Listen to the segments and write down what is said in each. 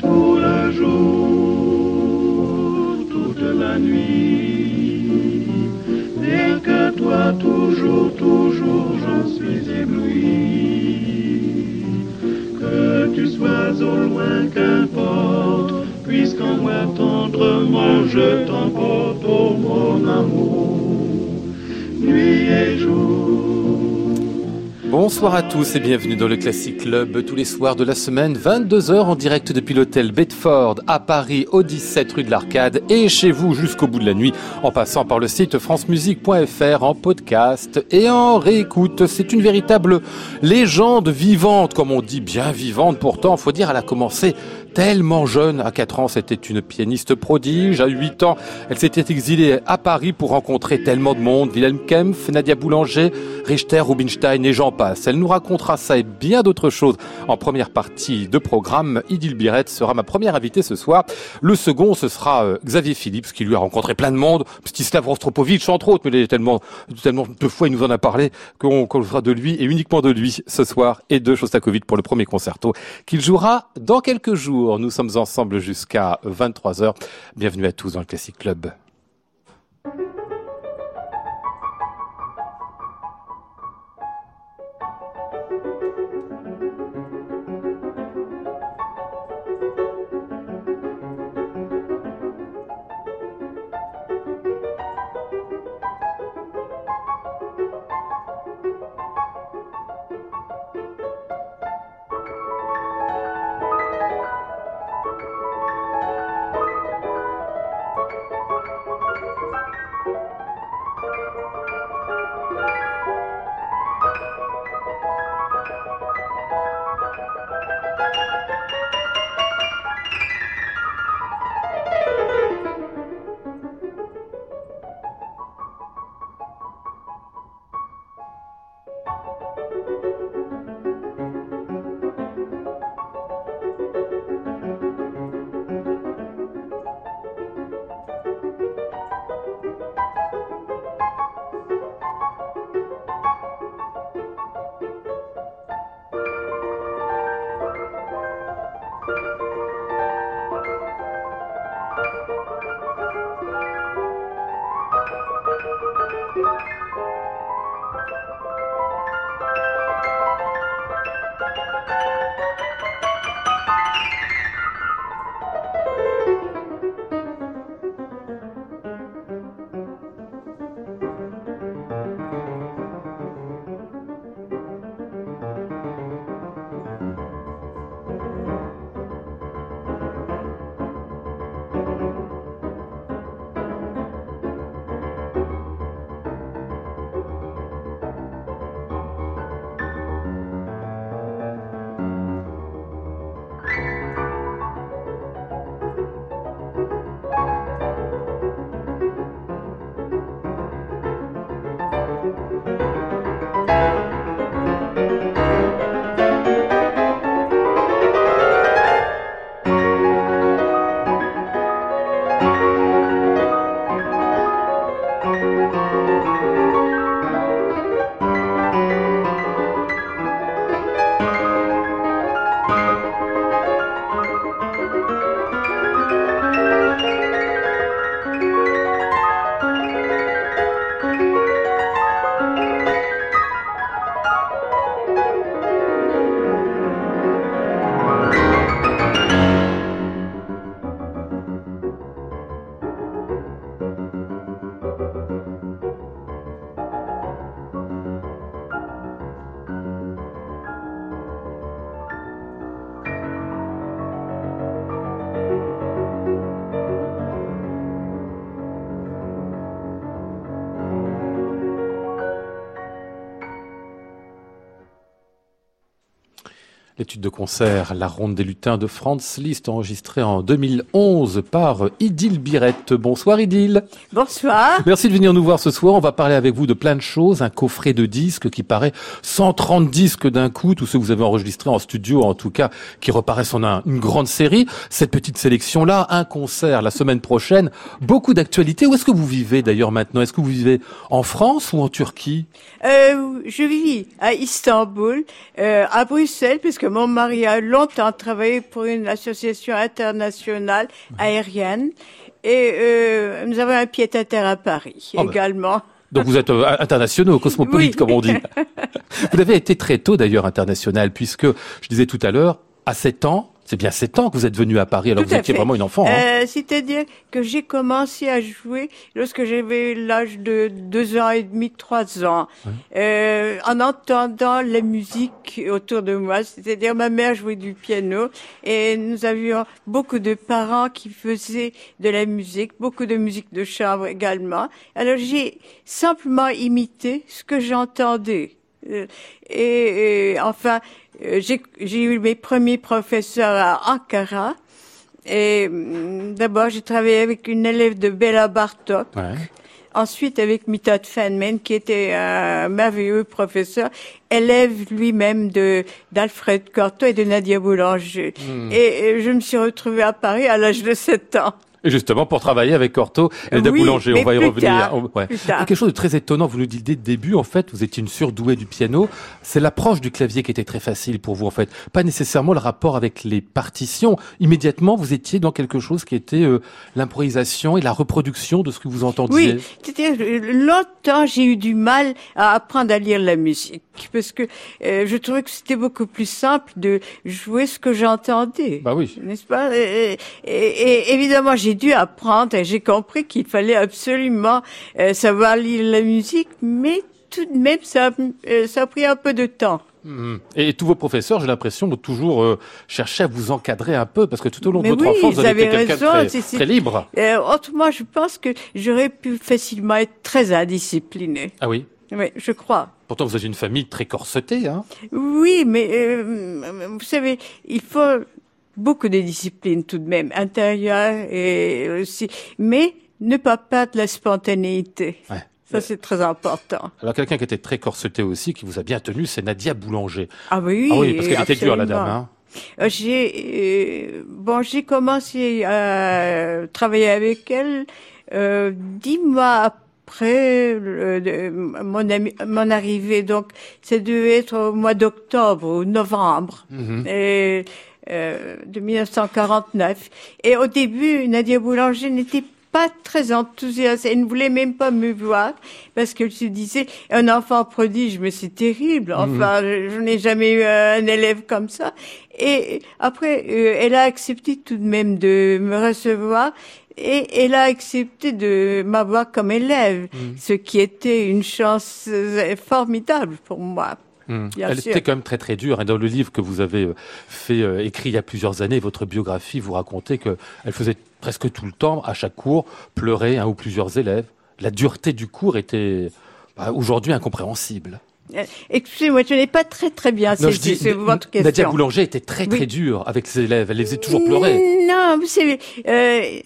Tout le jour, toute la nuit. Rien que toi, toujours, toujours, j'en suis ébloui. Que tu sois au loin, Bonsoir à tous et bienvenue dans le Classic Club. Tous les soirs de la semaine, 22h en direct depuis l'hôtel Bedford à Paris au 17 rue de l'Arcade et chez vous jusqu'au bout de la nuit en passant par le site francemusique.fr en podcast et en réécoute. C'est une véritable légende vivante comme on dit, bien vivante. Pourtant, faut dire elle a commencé tellement jeune. À 4 ans, c'était une pianiste prodige. À 8 ans, elle s'était exilée à Paris pour rencontrer tellement de monde. Wilhelm Kempf, Nadia Boulanger, Richter, Rubinstein et j'en passe. Elle nous racontera ça et bien d'autres choses en première partie de programme. Idil Biret sera ma première invitée ce soir. Le second, ce sera euh, Xavier Phillips qui lui a rencontré plein de monde. Stislav Rostropovitch, entre autres, mais il est tellement, tellement de fois il nous en a parlé qu'on fera de lui et uniquement de lui ce soir et de Shostakovich pour le premier concerto qu'il jouera dans quelques jours. Nous sommes ensemble jusqu'à 23h. Bienvenue à tous dans le Classic Club. De concert La Ronde des Lutins de Franz Liszt, enregistrée en 2011 par Idil Birette. Bonsoir Idil. Bonsoir. Merci de venir nous voir ce soir. On va parler avec vous de plein de choses. Un coffret de disques qui paraît 130 disques d'un coup, tous ceux que vous avez enregistrés en studio, en tout cas, qui reparaissent en une grande série. Cette petite sélection-là, un concert la semaine prochaine. Beaucoup d'actualités. Où est-ce que vous vivez d'ailleurs maintenant? Est-ce que vous vivez en France ou en Turquie? Euh, Je vis à Istanbul, euh, à Bruxelles, puisque mon mari a longtemps travaillé pour une association internationale aérienne et euh, nous avons un pied-à-terre à Paris oh, également. Donc vous êtes euh, internationaux, cosmopolite comme on dit. vous avez été très tôt d'ailleurs international puisque je disais tout à l'heure, à 7 ans, c'est bien sept ans que vous êtes venu à Paris, alors que vous étiez vraiment une enfant. Hein. Euh, C'est-à-dire que j'ai commencé à jouer lorsque j'avais l'âge de deux ans et demi, trois ans, euh, en entendant la musique autour de moi. C'est-à-dire ma mère jouait du piano et nous avions beaucoup de parents qui faisaient de la musique, beaucoup de musique de chambre également. Alors j'ai simplement imité ce que j'entendais. Euh, et, et, enfin, euh, j'ai eu mes premiers professeurs à Ankara. Et mm, d'abord, j'ai travaillé avec une élève de Bella Bartok. Ouais. Ensuite, avec Mitat Feynman, qui était un merveilleux professeur, élève lui-même de d'Alfred Cortot et de Nadia Boulanger. Hmm. Et, je me suis retrouvée à Paris à l'âge de 7 ans. Et justement, pour travailler avec Cortot et de Boulanger, on va y revenir. ouais. Quelque chose de très étonnant, vous nous dites dès le début, en fait, vous étiez une surdouée du piano. C'est l'approche du clavier qui était très facile pour vous, en fait. Pas nécessairement le rapport avec les partitions. Immédiatement, vous étiez dans quelque chose qui était euh, l'improvisation et la reproduction de ce que vous entendiez. Oui, c'était longtemps, j'ai eu du mal à apprendre à lire la musique parce que euh, je trouvais que c'était beaucoup plus simple de jouer ce que j'entendais. Bah oui. N'est-ce pas? Et, et, évidemment, j'ai dû apprendre et j'ai compris qu'il fallait absolument euh, savoir lire la musique, mais tout de même, ça, euh, ça a pris un peu de temps. Mhm. Et tous vos professeurs, j'ai l'impression, de toujours euh, chercher à vous encadrer un peu, parce que tout au long de votre enfance, vous avez été quelqu'un très, très, libre. Euh, autrement, je pense que j'aurais pu facilement être très indiscipliné. Ah oui? Oui, je crois. Pourtant, vous êtes une famille très corsetée, hein? Oui, mais euh, vous savez, il faut beaucoup de discipline tout de même, intérieure et aussi, mais ne pas perdre la spontanéité. Ouais. Ça, c'est très important. Alors, quelqu'un qui était très corseté aussi, qui vous a bien tenu, c'est Nadia Boulanger. Ah oui, ah oui parce qu'elle était dure, la dame. Hein. Euh, j'ai euh, bon, j'ai commencé à travailler avec elle euh, dix mois après mon, mon arrivée. Donc, c'est dû être au mois d'octobre ou novembre. Mhm. Et, euh, de 1949. Et au début, Nadia Boulanger n'était pas très enthousiaste. Elle ne voulait même pas me voir parce qu'elle se disait un enfant prodige, mais c'est terrible. Mhm. Enfin, je, n'ai jamais eu un élève comme ça. Et après, euh, elle a accepté tout de même de me recevoir et elle a accepté de m'avoir comme élève, mhm. ce qui était une chance euh, formidable pour moi. Hmm. Elle était quand même très très dure. Et dans le livre que vous avez euh, fait euh, écrit il y a plusieurs années, votre biographie, vous racontez qu'elle faisait presque tout le temps, à chaque cours, pleurer un ou plusieurs élèves. La dureté du cours était bah, aujourd'hui incompréhensible. Euh, excusez-moi, je n'ai pas très très bien saisi votre question. Nadia Boulanger était très très dure avec ses élèves. Elle les faisait toujours pleurer. Non, vous savez, euh,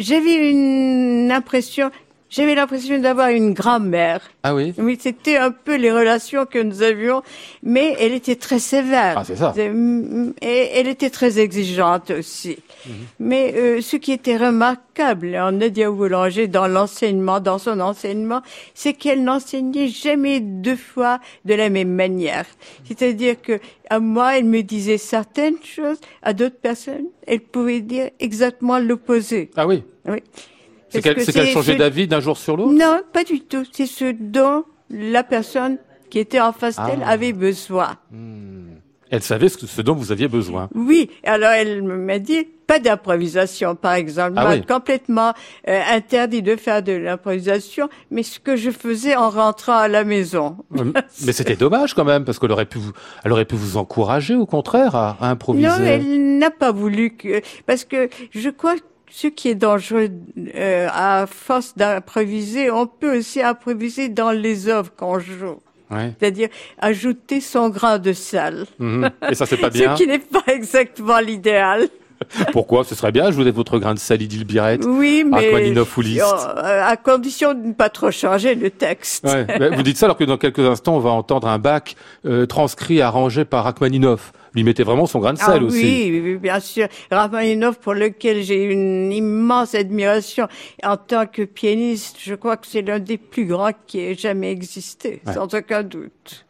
j'avais une impression j'avais l'impression d'avoir une grand-mère. Ah oui Oui, c'était un peu les relations que nous avions, mais elle était très sévère. Ah, c'est ça. Et elle était très exigeante aussi. Mhm. Mais euh, ce qui était remarquable en Nadia Boulanger dans l'enseignement, dans son enseignement, c'est qu'elle n'enseignait jamais deux fois de la même manière. C'est-à-dire que à moi, elle me disait certaines choses, à d'autres personnes, elle pouvait dire exactement l'opposé. Ah oui Oui. C'est qu'elle changeait d'avis d'un jour sur l'autre? Non, pas du tout. C'est ce dont la personne qui était en face d'elle ah. avait besoin. Hmm. Elle savait ce, ce, dont vous aviez besoin. Oui, alors elle m'a dit pas d'improvisation, par exemple, ah oui. complètement euh, interdit de faire de l'improvisation, mais ce que je faisais en rentrant à la maison. mais c'était dommage quand même, parce qu'elle aurait pu vous, elle aurait pu vous encourager, au contraire, à, à improviser. Non, elle n'a pas voulu que, parce que je crois que ce qui est dangereux euh, à force d'improviser, on peut aussi improviser dans les œuvres qu'on joue. c'est-à-dire ajouter son grain de sel. Mhm. Et ça, c'est pas bien. Ce qui n'est pas exactement l'idéal. Pourquoi Ce serait bien ajouter votre grain de sel Idil Oui, mais euh, à condition de ne pas trop changer le texte. vous dites ça alors que dans quelques instants, on va entendre un bac euh, transcrit, arrangé par Rachmaninoff. Lui mettait vraiment son grain de sel ah, aussi. Oui, oui, bien sûr. Rachmaninoff, pour lequel j'ai une immense admiration en tant que pianiste, je crois que c'est l'un des plus grands qui ait jamais existé, sans aucun doute.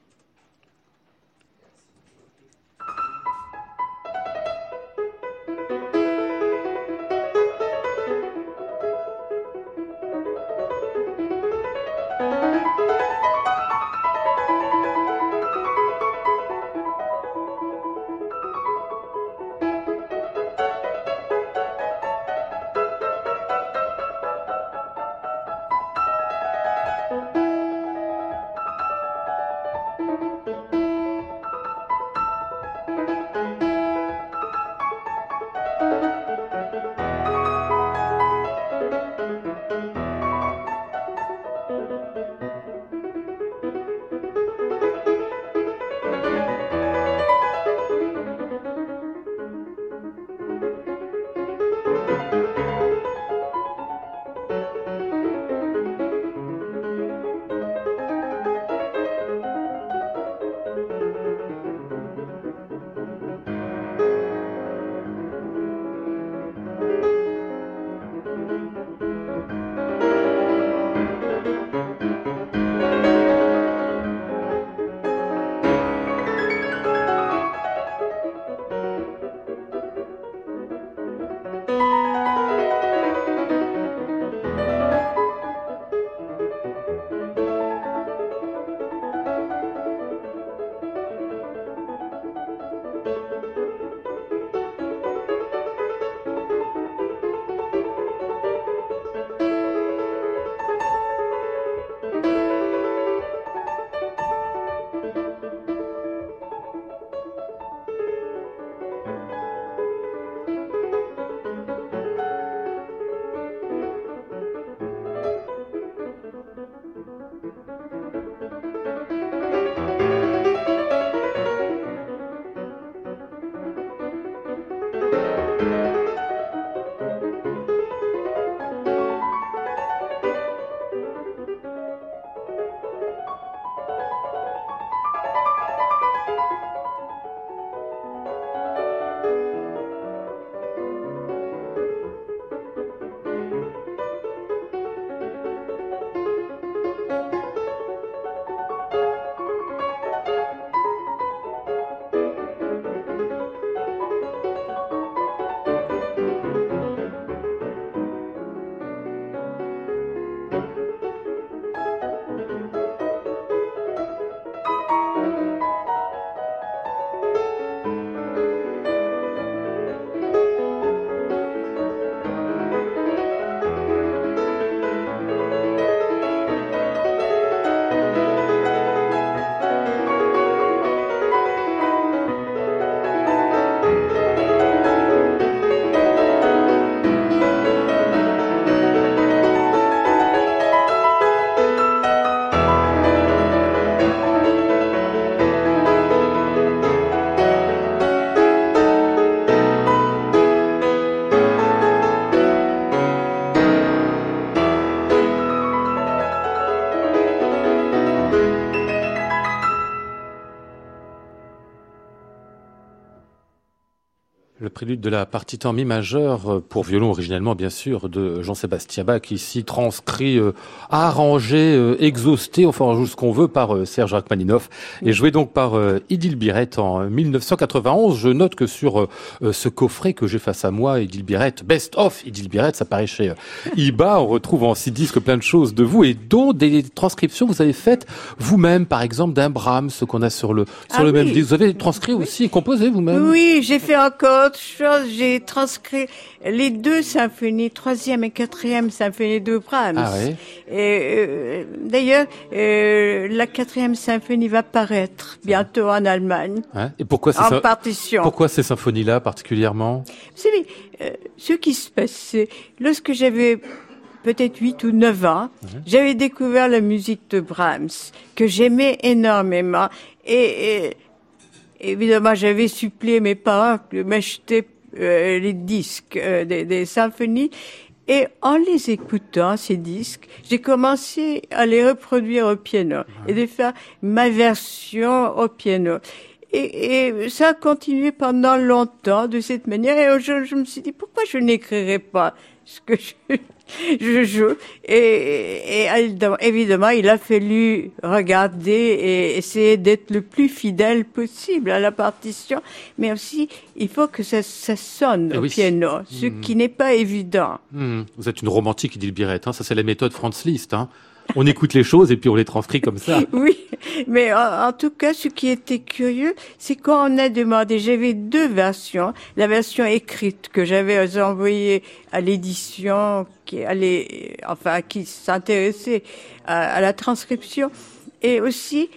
De la partie en mi majeur euh, pour violon originellement bien sûr de Jean-Sébastien Bach ici transcrit, euh, arrangé, euh, exhausté, enfin on joue ce qu'on veut par Serge Rachmaninoff. Et joué donc par Idil Biret en 1991. Je note que sur ce coffret que j'ai face à moi, Idil Biret, Best of Idil Biret, ça paraît chez IBA, on retrouve en six disques plein de choses de vous et dont des transcriptions vous avez faites vous-même, par exemple d'un Brahms, ce qu'on a sur le sur ah le même disque. Vous avez transcrit aussi et composé vous-même? Oui, j'ai fait encore j'ai transcrit les deux symphonies, troisième et quatrième symphonie de Brahms. Ah oui. Et euh, d'ailleurs, euh, la quatrième symphonie va paraître bientôt en Allemagne. Hein? Et pourquoi ces en partition Pourquoi ces symphonies-là particulièrement? Vous savez, euh, ce qui se passait lorsque j'avais peut-être 8 ou 9 ans, j'avais découvert la musique de Brahms, que j'aimais énormément. Et, évidemment, j'avais supplié mes parents de m'acheter euh, les disques euh, des, des symphonies. Et en les écoutant, ces disques, j'ai commencé à les reproduire au piano et de faire ma version au piano. Et, et, ça a continué pendant longtemps de cette manière. Et je, je me suis dit, pourquoi je n'écrirais pas? Ce que je, je joue. Et, et, évidemment, il a fallu regarder et essayer d'être le plus fidèle possible à la partition. Mais aussi, il faut que ça, ça sonne au piano, ce mmh. qui n'est pas évident. Mmh. Vous êtes une romantique, dit le Birette. Hein. Ça, c'est la méthode Franz Liszt. Hein on écoute les choses et puis on les transcrit comme ça. Oui, mais en, tout cas, ce qui était curieux, c'est quand on a demandé, j'avais deux versions, la version écrite que j'avais envoyée à l'édition, qui allait, enfin, qui s'intéressait à, la transcription, et aussi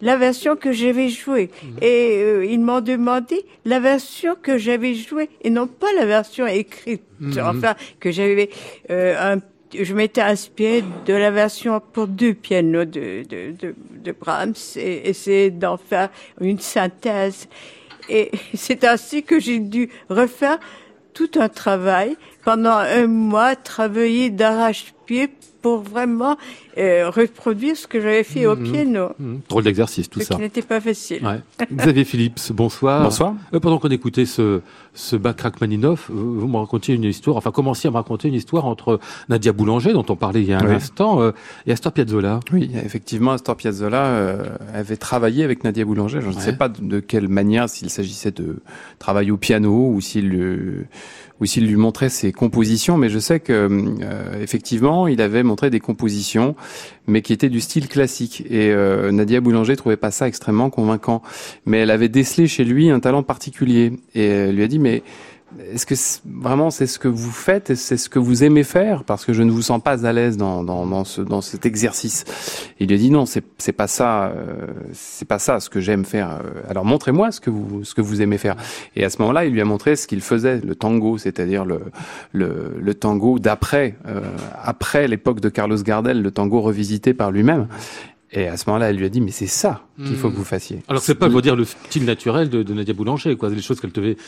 la version que j'avais jouée. Mhm. Et euh, ils m'ont demandé la version que j'avais jouée et non pas la version écrite. Mhm. Enfin, que j'avais euh, un je m'étais inspirée de la version pour deux pianos de, de, de, de Brahms et essayer d'en faire une synthèse. Et c'est ainsi que j'ai dû refaire tout un travail pendant un mois, travailler d'arrache-pied pour vraiment euh, reproduire ce que j'avais fait au mmh, piano. Mmh. Drôle d'exercice, tout ce ça. qui n'était pas facile. Ouais. Xavier Philips, bonsoir. Bonsoir. Euh, pendant qu'on écoutait ce, ce Rachmaninoff, euh, vous me racontiez une histoire, enfin commenciez à me raconter une histoire entre Nadia Boulanger, dont on parlait il y a un instant, euh, et Astor Piazzolla. Oui, effectivement, Astor Piazzolla euh, avait travaillé avec Nadia Boulanger. Je ne sais pas de, de quelle manière, s'il s'agissait de travail au piano ou s'il ou s'il lui montrait ses compositions, mais je sais que euh, effectivement, il avait montré des compositions, mais qui étaient du style classique. Et euh, Nadia Boulanger trouvait pas ça extrêmement convaincant, mais elle avait décelé chez lui un talent particulier, et elle lui a dit mais est-ce que vraiment c'est ce que vous faites et c'est ce que vous aimez faire? Parce que je ne vous sens pas à l'aise dans, dans, dans, ce, dans cet exercice. Il lui a dit non, c'est, c'est pas ça, euh, c'est pas ça ce que j'aime faire. Euh, alors montrez-moi ce que vous ce que vous aimez faire. Et à ce moment-là, il lui a montré ce qu'il faisait, le tango, c'est-à-dire le, le, le tango d'après, euh, après l'époque de Carlos Gardel, le tango revisité par lui-même. Et à ce moment-là, elle lui a dit, mais c'est ça qu'il faut que vous fassiez. Alors c'est pas, pour dire, le style naturel de, de Nadia Boulanger, quoi, les choses qu'elle devait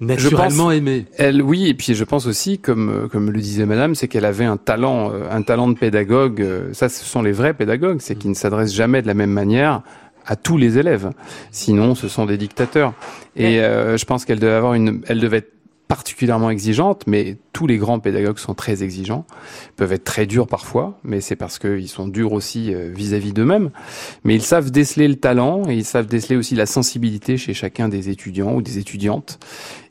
naturellement aimée. Elle, oui, et puis je pense aussi, comme euh, comme le disait Madame, c'est qu'elle avait un talent, euh, un talent de pédagogue. Euh, ça, ce sont les vrais pédagogues, c'est qu'ils ne s'adressent jamais de la même manière à tous les élèves. Sinon, ce sont des dictateurs. Et je pense qu'elle devait avoir une, elle devait être particulièrement exigeante, mais tous les grands pédagogues sont très exigeants, peuvent être très durs parfois, mais c'est parce qu'ils sont durs aussi euh, vis-à-vis d'eux-mêmes. Mais ils savent déceler le talent et ils savent déceler aussi la sensibilité chez chacun des étudiants ou des étudiantes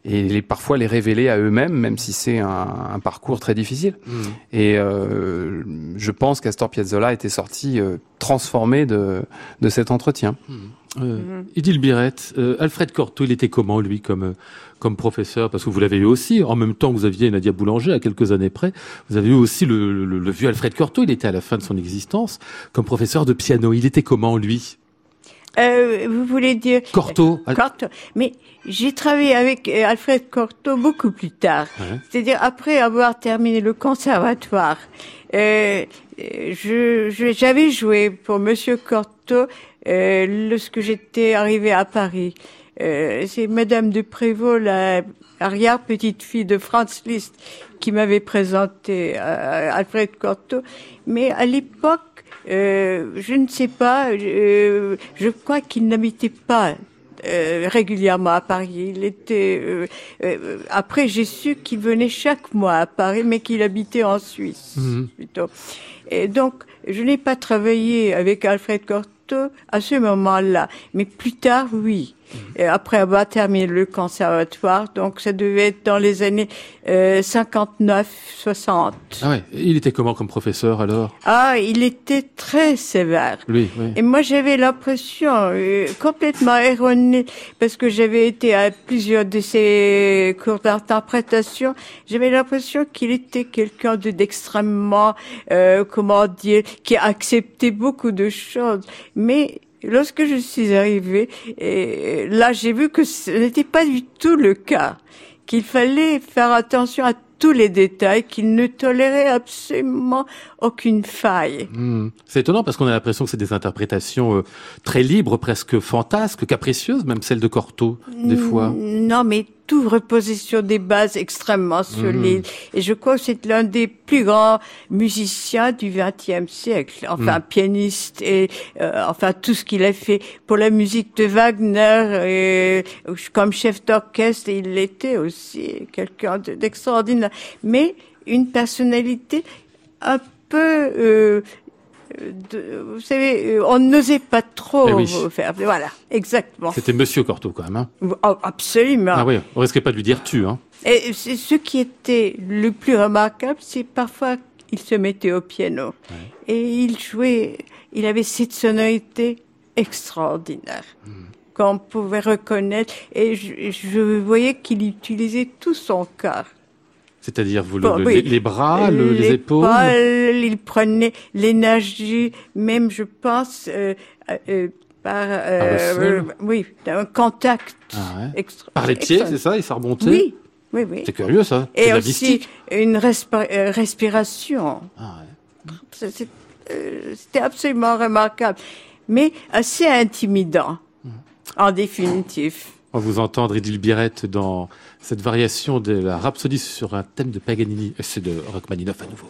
et les, parfois les révéler à eux-mêmes, même si c'est un, un, parcours très difficile. Mmh. Et euh, je pense qu'Astor Piazzolla était sorti euh, transformé de, de cet entretien. Mmh. Euh, mmh. Idil Birette, euh, Alfred Cortot, il était comment lui comme euh, comme professeur Parce que vous l'avez eu aussi, en même temps que vous aviez Nadia Boulanger, à quelques années près, vous avez eu aussi le, le, le vieux Alfred Cortot, il était à la fin de son existence, comme professeur de piano. Il était comment lui? Euh, vous voulez dire Cortot. Cortot. Mais j'ai travaillé avec Alfred Cortot beaucoup plus tard. Ouais. C'est-à-dire après avoir terminé le conservatoire. Euh, je, j'avais joué pour Monsieur Cortot euh, lorsque j'étais arrivée à Paris. Euh, c'est Madame de Prévost, la arrière petite fille de Franz Liszt, qui m'avait présenté à Alfred Cortot. Mais à l'époque, euh, je ne sais pas, euh, je crois qu'il n'habitait pas euh, régulièrement à Paris. Il était. Euh, euh, après, j'ai su qu'il venait chaque mois à Paris, mais qu'il habitait en Suisse mmh. plutôt. Et donc, je n'ai pas travaillé avec Alfred Cortot à ce moment-là, mais plus tard, oui. Et après avoir terminé le conservatoire, donc ça devait être dans les années euh, 59, 60. Ah ouais. Il était comment comme professeur alors? Ah, il était très sévère. Oui, oui. Et moi j'avais l'impression euh, complètement erronée parce que j'avais été à plusieurs de ses cours d'interprétation. J'avais l'impression qu'il était quelqu'un de d'extrêmement, euh, comment dire, qui acceptait beaucoup de choses, mais lorsque je suis arrivée, et là j'ai vu que ce n'était pas du tout le cas, qu'il fallait faire attention à tous les détails, qu'il ne tolérait absolument aucune faille. Hmm. C'est étonnant parce qu'on a l'impression que c'est des interprétations euh, très libres, presque fantasques, capricieuses, même celles de Cortot, des fois. Non, mais tout reposait sur des bases extrêmement solides. Et je crois que c'est l'un des plus grands musiciens du XXe siècle. Enfin, pianiste et euh, enfin tout ce qu'il a fait pour la musique de Wagner et comme chef d'orchestre, il l'était aussi quelqu'un d'extraordinaire. Mais une personnalité un peu euh, de, vous savez, euh, on n'osait pas trop eh faire. Voilà, exactement. C'était Monsieur Cortot quand même. Hein oh, absolument. Ah oui, on risquait pas de lui dire tu. Hein. Et ce qui était le plus remarquable, c'est parfois il se mettait au piano et il jouait. Il avait cette sonorité extraordinaire. Hmm. qu'on pouvait reconnaître et je, je voyais qu'il utilisait tout son corps. C'est-à-dire vous les, bras, les, épaules. il prenait l'énergie, même je pense euh, euh, par euh, oui un contact. Ah par les pieds, c'est ça, et ça remontait. Oui, oui, oui. C'est curieux ça. Et aussi une respiration. Ah C'était absolument remarquable, mais assez intimidant, mmh. en définitive. Vous entendre Edil Birette dans cette variation de la rhapsodie sur un thème de Paganini. C'est de Rachmaninoff à nouveau.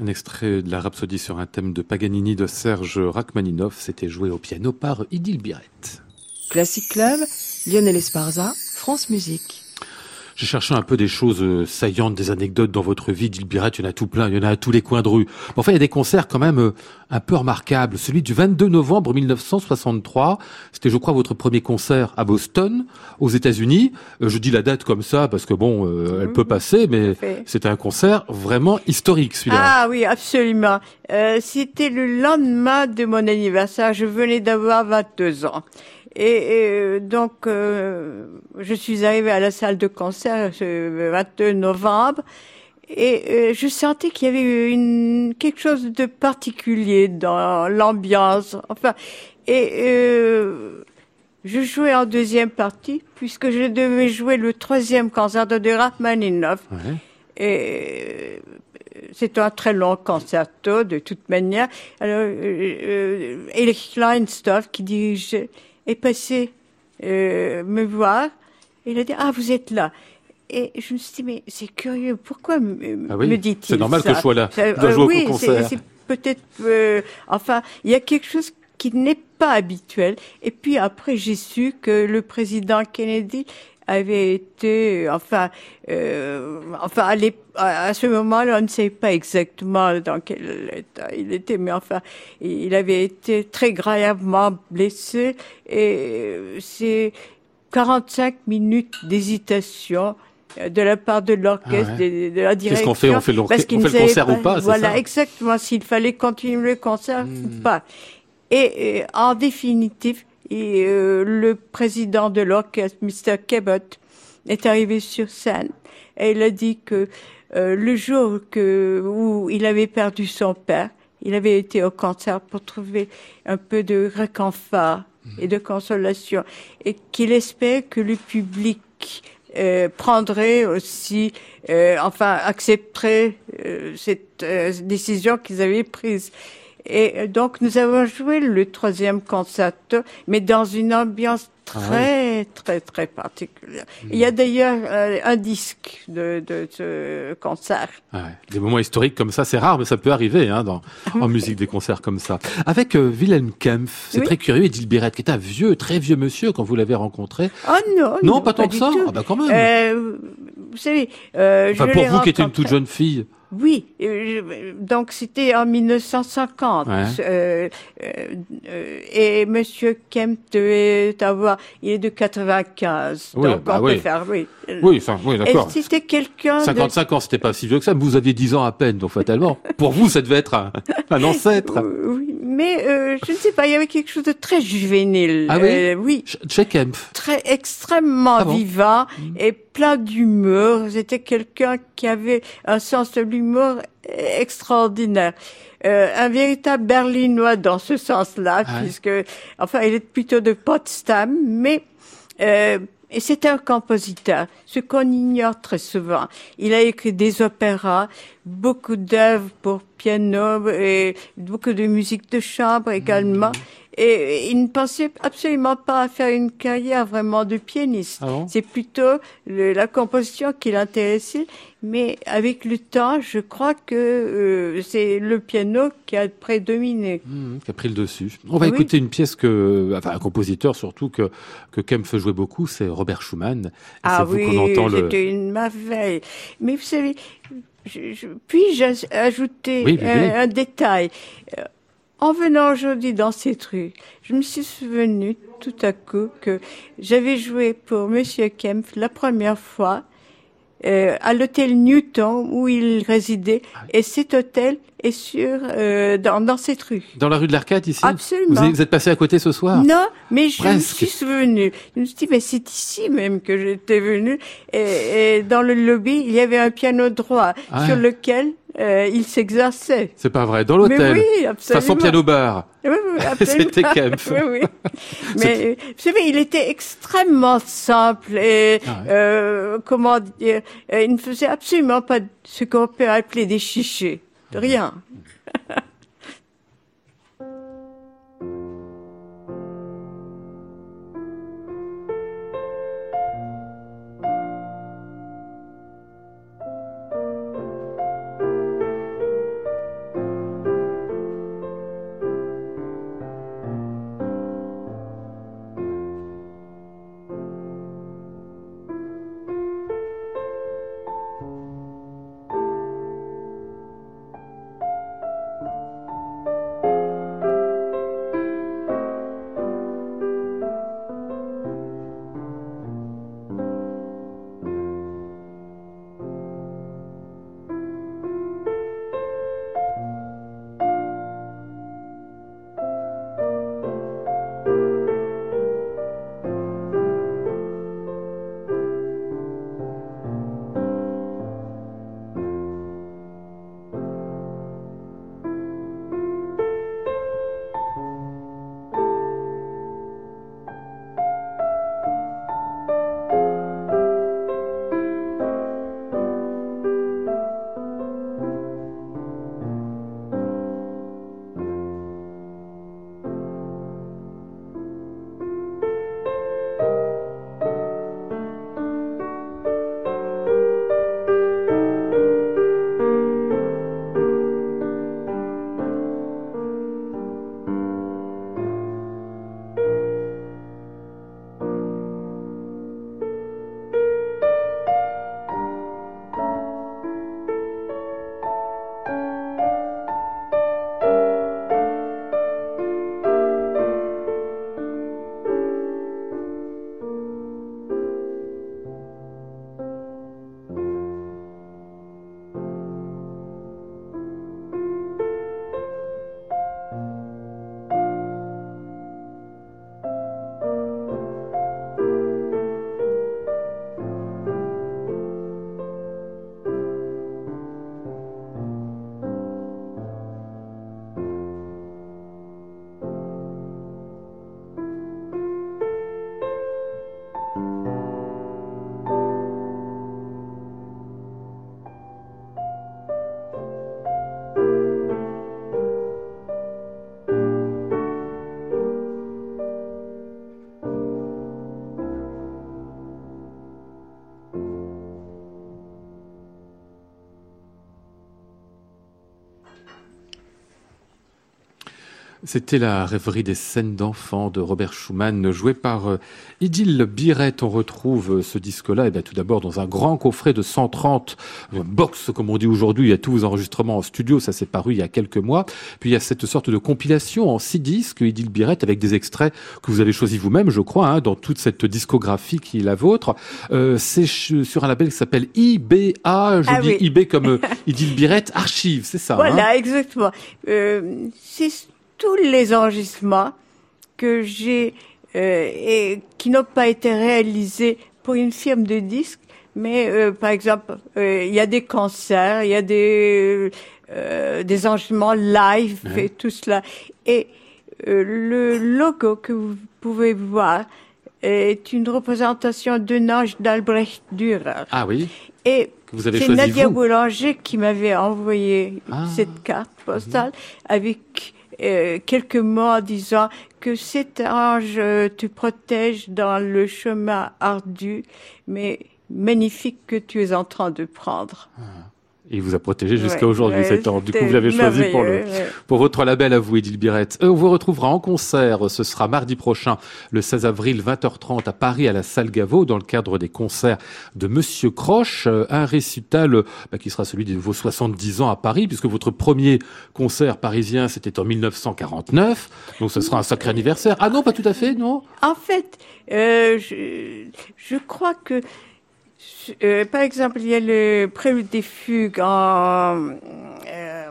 Un extrait de la Rhapsodie sur un thème de Paganini de Serge Rachmaninoff, c'était joué au piano par Idil Biret. Classic Club, Lionel Esparza, France Musique. J'ai cherché un peu des choses euh, saillantes, des anecdotes dans votre vie, Biret, il y en a tout plein, il y en a à tous les coins de rue. Enfin, il y a des concerts quand même euh, un peu remarquables. Celui du 22 novembre 1963, c'était je crois votre premier concert à Boston, aux États-Unis. Euh, je dis la date comme ça parce que bon, elle peut passer, mais c'était un concert vraiment historique celui-là. Ah oui, absolument. c'était le lendemain de mon anniversaire, je venais d'avoir 22 ans. Et, donc, euh, je suis arrivée à la salle de concert le 22 novembre et euh, je sentais qu'il y avait une, quelque chose de particulier dans l'ambiance. Enfin, et euh, je jouais en deuxième partie puisque je devais jouer le troisième concert de Rachmaninoff. Ouais. Et c'est un très long concerto de toute manière. Alors, euh, Erich Kleinstoff qui dirigeait est passé euh, me voir. Et il a dit Ah, vous êtes là. Et je me suis dit Mais c'est curieux, pourquoi ah me dit-il C'est normal que je sois là. Dois euh, jouer oui. C'est peut-être. Euh, enfin, il y a quelque chose qui n'est pas habituel. Et puis après, j'ai su que le président Kennedy avait été, enfin, euh, enfin à, à ce moment-là, on ne sait pas exactement dans quel état il était, mais enfin, il avait été très gravement blessé et c'est 45 minutes d'hésitation de la part de l'orchestre, ah de, la direction. Qu'est-ce qu'on fait On fait le, on fait le concert ou pas Voilà, ça exactement, s'il fallait continuer le concert ou hmm. pas. Et, et en définitive, et euh, le président de l'orchestre, Mr. Cabot, est arrivé sur scène et il a dit que euh, le jour que, où il avait perdu son père, il avait été au concert pour trouver un peu de réconfort et de consolation et qu'il espérait que le public euh, prendrait aussi, enfin accepterait cette décision qu'ils avaient prise. Et euh, donc, nous avons joué le troisième concerto, mais dans une ambiance ah très, très, très particulière. Il y a d'ailleurs euh, un disque de, de ce concert. Ah ouais. Des moments historiques comme ça, c'est rare, mais ça peut arriver hein, dans, en musique, des concerts comme ça. Avec euh, Wilhelm Kempf, c'est très curieux, Edith Biret, qui est un vieux, très vieux monsieur quand vous l'avez rencontré. Oh non Non, pas, tant que ça Ah bah quand même euh, Vous savez, enfin, pour vous qui étiez une toute jeune fille oui, euh, donc c'était en 1950. Euh, euh, et Monsieur Kemp devait avoir, il est de 95. Oui, donc bah on peut faire, oui. Oui, enfin, oui, d'accord. Et c'était quelqu'un. 55 ans, c'était pas si vieux que ça. Vous aviez 10 ans à peine, donc fatalement. Pour vous, ça devait être un, un ancêtre. Oui, mais euh, je ne sais pas, il y avait quelque chose de très juvénile. Ah oui. Euh, oui. Kempf. Très extrêmement ah vivant mm. et plein d'humour. C'était quelqu'un qui avait un sens de l'humour extraordinaire. Euh, un véritable berlinois dans ce sens-là, puisque, enfin, il est plutôt de Potsdam, mais euh, et c'est un compositeur, ce qu'on ignore très souvent. Il a écrit des opéras, beaucoup d'œuvres pour piano et beaucoup de musique de chambre également. Et il ne pensait absolument pas à faire une carrière vraiment de pianiste. Ah c'est plutôt la composition qui l'intéressait. Mais avec le temps, je crois que euh, c'est le piano qui a prédominé. Mmh, qui a pris le dessus. On va écouter une pièce que, enfin un compositeur surtout que que Kempf jouer beaucoup, c'est Robert Schumann. ah oui, c'était une merveille. Mais vous savez, puis-je ajouter un, détail? Euh, En venant aujourd'hui dans cette rue, je me suis souvenu tout à coup que j'avais joué pour Monsieur Kempf la première fois euh, à l'hôtel Newton où il résidait. Ah Et cet hôtel est sur euh, dans, dans cette rue. Dans la rue de l'Arcade ici? Absolument. Vous, êtes passé à côté ce soir? Non, mais je me suis souvenu. Je me suis dit, mais c'est ici même que j'étais venu. Et, et, dans le lobby, il y avait un piano droit ah sur lequel euh, il s'exerçait. C'est pas vrai. Dans l'hôtel Oui, absolument. Façon piano-bar. Oui, oui, C'était Kempf. oui, oui. Mais vous savez, il était extrêmement simple et ah euh, comment dire, euh, il ne faisait absolument pas ce qu'on peut appeler des chichés. Rien. C'était la rêverie des scènes d'enfants de Robert Schumann, joué par euh, Idil Biret. On retrouve euh, ce disque-là, et eh bien tout d'abord dans un grand coffret de 130 box, comme on dit aujourd'hui. Il y a tous vos enregistrements en studio, ça s'est paru il y a quelques mois. Puis il y a cette sorte de compilation en six disques, Idil Biret, avec des extraits que vous avez choisis vous-même, je crois, hein, dans toute cette discographie qui est la vôtre. Euh, c'est sur un label qui s'appelle IBA, je ah dis IB comme Idil Biret Archive, c'est ça Voilà, hein exactement. c'est tous les enregistrements que j'ai euh, et qui n'ont pas été réalisés pour une firme de disques, mais euh, par exemple, euh, il y a des concerts, il y a des euh, des enregistrements live et tout cela. Et le logo que vous pouvez voir est une représentation d'un ange d'Albrecht Dürer. Ah oui. Et c'est Nadia Boulanger qui m'avait envoyé ah. cette carte postale avec euh, quelques mots en disant que cet ange te protège dans le chemin ardu, mais magnifique que tu es en train de prendre. Ah il vous a protégé jusqu'à aujourd'hui, cet an. Du coup, vous l'avez choisi pour le, pour votre label à vous, Edil Birette. Euh, on vous retrouvera en concert. Ce sera mardi prochain, le 16 avril, 20h30 à Paris, à la salle Gaveau, dans le cadre des concerts de Monsieur Croche. Euh, un récital bah, qui sera celui de vos 70 ans à Paris, puisque votre premier concert parisien, c'était en 1949. Donc, ce sera un sacré anniversaire. Ah non, pas tout à fait, non? En fait, euh, je, je crois que euh, par exemple, il y a le prélude des fugues en. Euh,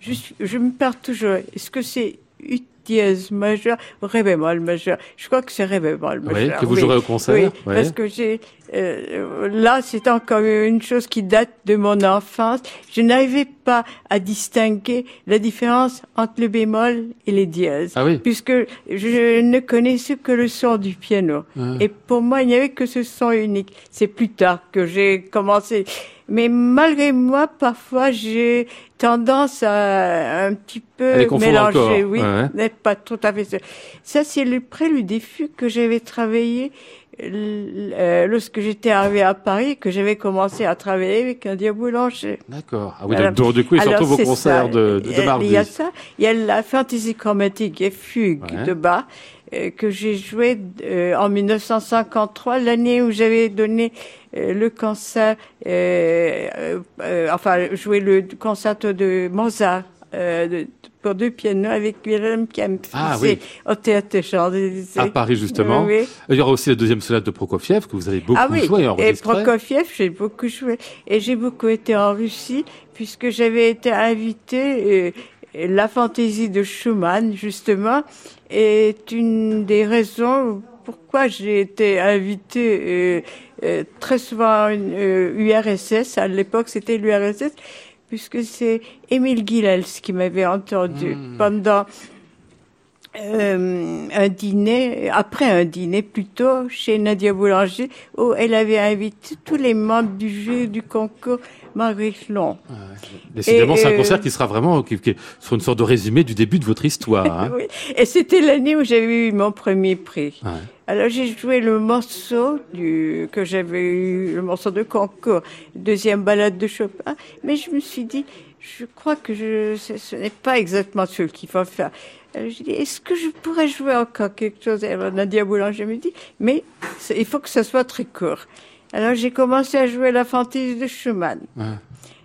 je, je, me perds toujours. Est-ce que c'est ut dièse majeur ou ré bémol majeur? Je crois que c'est ré bémol majeur. Oui, que vous jouerez au concert. Oui, parce que j'ai. Euh, là, c'est encore une chose qui date de mon enfance. Je n'arrivais pas à distinguer la différence entre le bémol et les dièses, ah oui. puisque je ne connaissais que le son du piano. Ah. Et pour moi, il n'y avait que ce son unique. C'est plus tard que j'ai commencé. Mais malgré moi, parfois, j'ai tendance à un petit peu mélanger. Oui, n'est pas tout à fait ça. c'est le prélude des fugues que j'avais travaillé euh, lorsque j'étais arrivé à Paris, que j'avais commencé à travailler avec un Boulanger. D'accord. Ah oui, donc, du coup, il se retrouve au concert de, de, mardi. Il y a ça. Il y a la fantaisie chromatique et fugue de bas euh, que j'ai joué euh, en 1953, l'année où j'avais donné euh, le concert, enfin joué le concerto de Mozart. De, pour deux pianos avec Wilhelm Kempf ah, oui. au théâtre des Champs-Élysées. À Paris, justement. Il y aura aussi la deuxième sonate de Prokofiev que vous avez beaucoup ah, oui. joué et Prokofiev, j'ai beaucoup joué. Et j'ai beaucoup été en Russie puisque j'avais été invitée la fantaisie de Schumann, justement, est une des raisons pourquoi j'ai été invitée euh, euh, très souvent à une URSS. À l'époque, c'était l'URSS, puisque c'est Émile Guilels qui m'avait entendu hmm. pendant euh, un dîner, après un dîner plutôt, chez Nadia Boulanger, où elle avait invité tous les membres du jeu du concours Marguerite Long. Décidément, c'est un concert qui sera vraiment qui, qui sera une sorte de résumé du début de votre histoire. Hein. oui. Et c'était l'année où j'avais eu mon premier prix. Alors j'ai joué le morceau du que j'avais eu, le morceau de concours, deuxième balade de Chopin, mais je me suis dit, je crois que je, ce, n'est pas exactement ce qu'il faut faire. Alors j'ai dit, est-ce que je pourrais jouer encore quelque chose? Et alors Nadia Boulanger me dit, mais il faut que ce soit très court. Alors j'ai commencé à jouer la fantaisie de Schumann.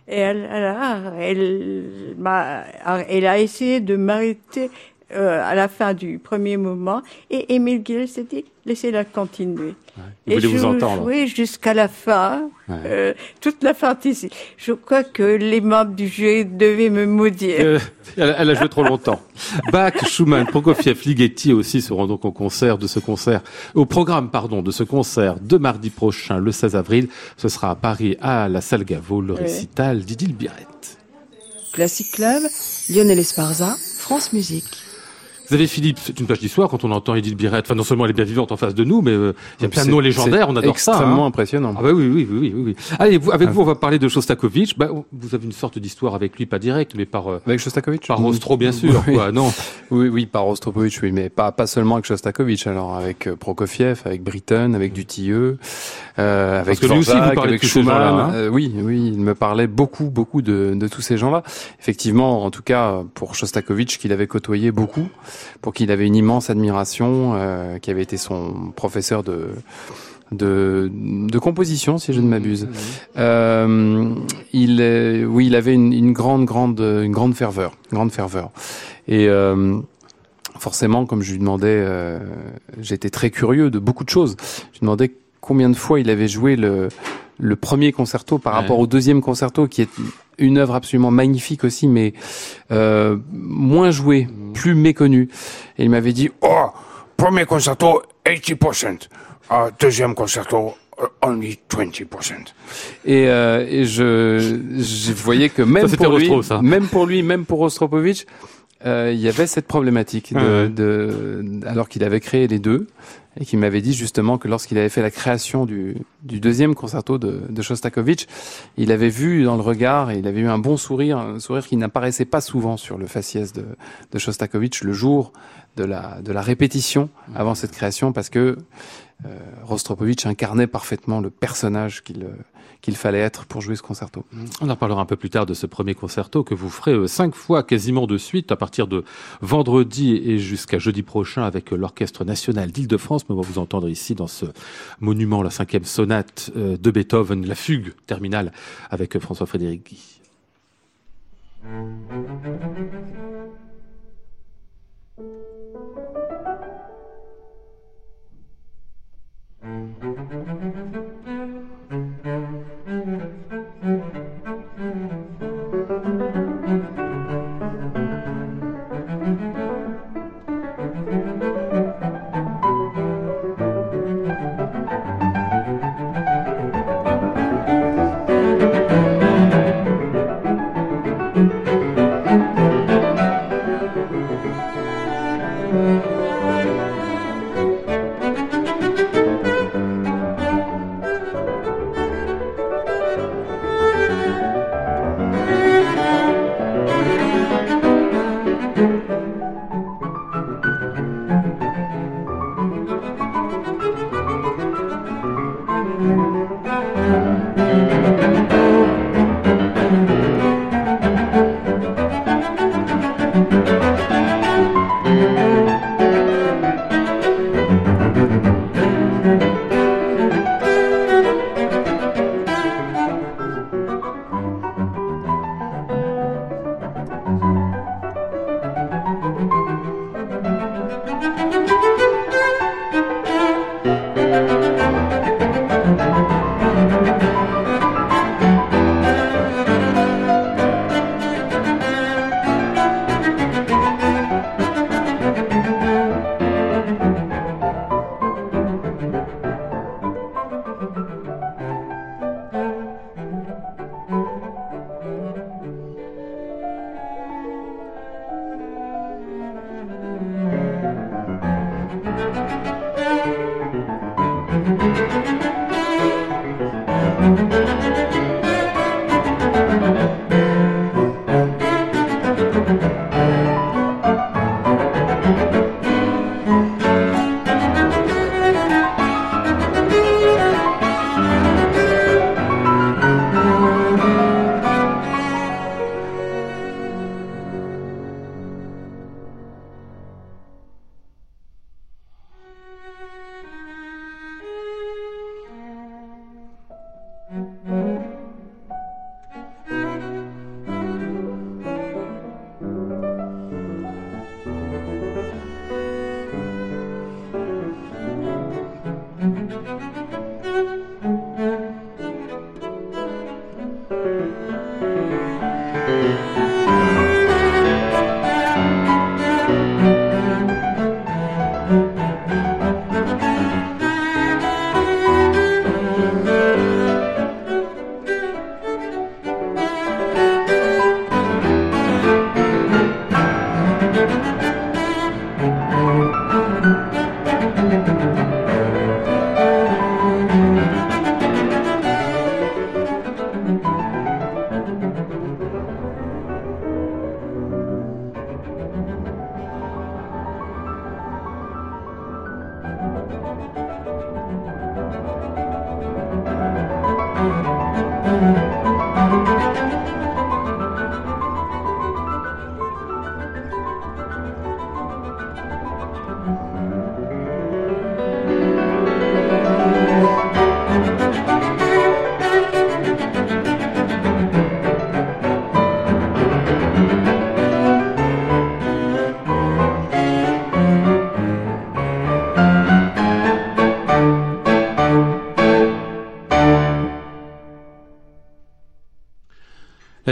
Et elle, elle, m'a, elle a essayé de m'arrêter euh, à la fin du premier moment. Et Émile Guil s'est dit, laissez-la continuer. et je vous entendre. Oui, jusqu'à la fin, euh, toute la fantaisie. Je crois que les membres du jury devaient me maudire. Euh, elle, a joué trop longtemps. Bach, Schumann, Prokofiev, Ligeti aussi seront donc au concert de ce concert, au programme, pardon, de ce concert de mardi prochain, le 16 avril. Ce sera à Paris, à la salle Gaveau, le récital d'Idil Biret. Classic Club, Lionel Esparza, France Musique. Xavier Philippe, c'est une page d'histoire quand on entend Edith Birette. Enfin, non seulement elle est bien vivante en face de nous, mais euh, il y a plein de noms légendaires, on adore ça. C'est extrêmement hein. impressionnant. Ah bah oui, oui, oui, oui, oui. Allez, vous, avec ah. vous, on va parler de Shostakovich. Bah, vous avez une sorte d'histoire avec lui, pas direct, mais par... Euh, avec Shostakovich Par Ostro, bien sûr, oui. quoi, non Oui, oui, par Ostropovich, oui, mais pas, pas seulement avec Shostakovich, alors avec euh, Prokofiev, avec Britten, avec Dutilleux, euh, avec Parce que lui aussi, vous parlez avec Schumann. Hein euh, oui, oui, il me parlait beaucoup, beaucoup de, de tous ces gens-là. Effectivement, en tout cas, pour Shostakovich, qu'il avait côtoyé beaucoup, pour qui il avait une immense admiration, euh, qui avait été son professeur de de, de composition, si je ne m'abuse. Euh, il, oui, il avait une, une, grande, grande, une grande ferveur, grande ferveur. Et euh, forcément, comme je lui demandais, euh, j'étais très curieux de beaucoup de choses. Je lui demandais combien de fois il avait joué le, le premier concerto par rapport au deuxième concerto, qui est une œuvre absolument magnifique aussi, mais euh, moins jouée, mmh. plus méconnue. Et il m'avait dit, oh, premier concerto, 80%. Uh, deuxième concerto, uh, only 20%. Et, euh, et je, je voyais que même ça, pour lui, même pour lui, même pour Ostropovitch, euh, il y avait cette problématique de, de alors qu'il avait créé les deux et qu'il m'avait dit justement que lorsqu'il avait fait la création du, du deuxième concerto de, de, Shostakovich, il avait vu dans le regard il avait eu un bon sourire, un sourire qui n'apparaissait pas souvent sur le faciès de, de Shostakovich le jour de la, de la répétition avant cette création parce que euh, Rostropovitch incarnait parfaitement le personnage qu'il qu'il fallait être pour jouer ce concerto. On en parlera un peu plus tard de ce premier concerto que vous ferez euh, cinq fois quasiment de suite à partir de vendredi et jusqu'à jeudi prochain avec l'Orchestre national d'Île-de-France. Mais on va vous entendre ici dans ce monument, la cinquième sonate euh, de Beethoven, la fugue terminale avec François-Frédéric Guy.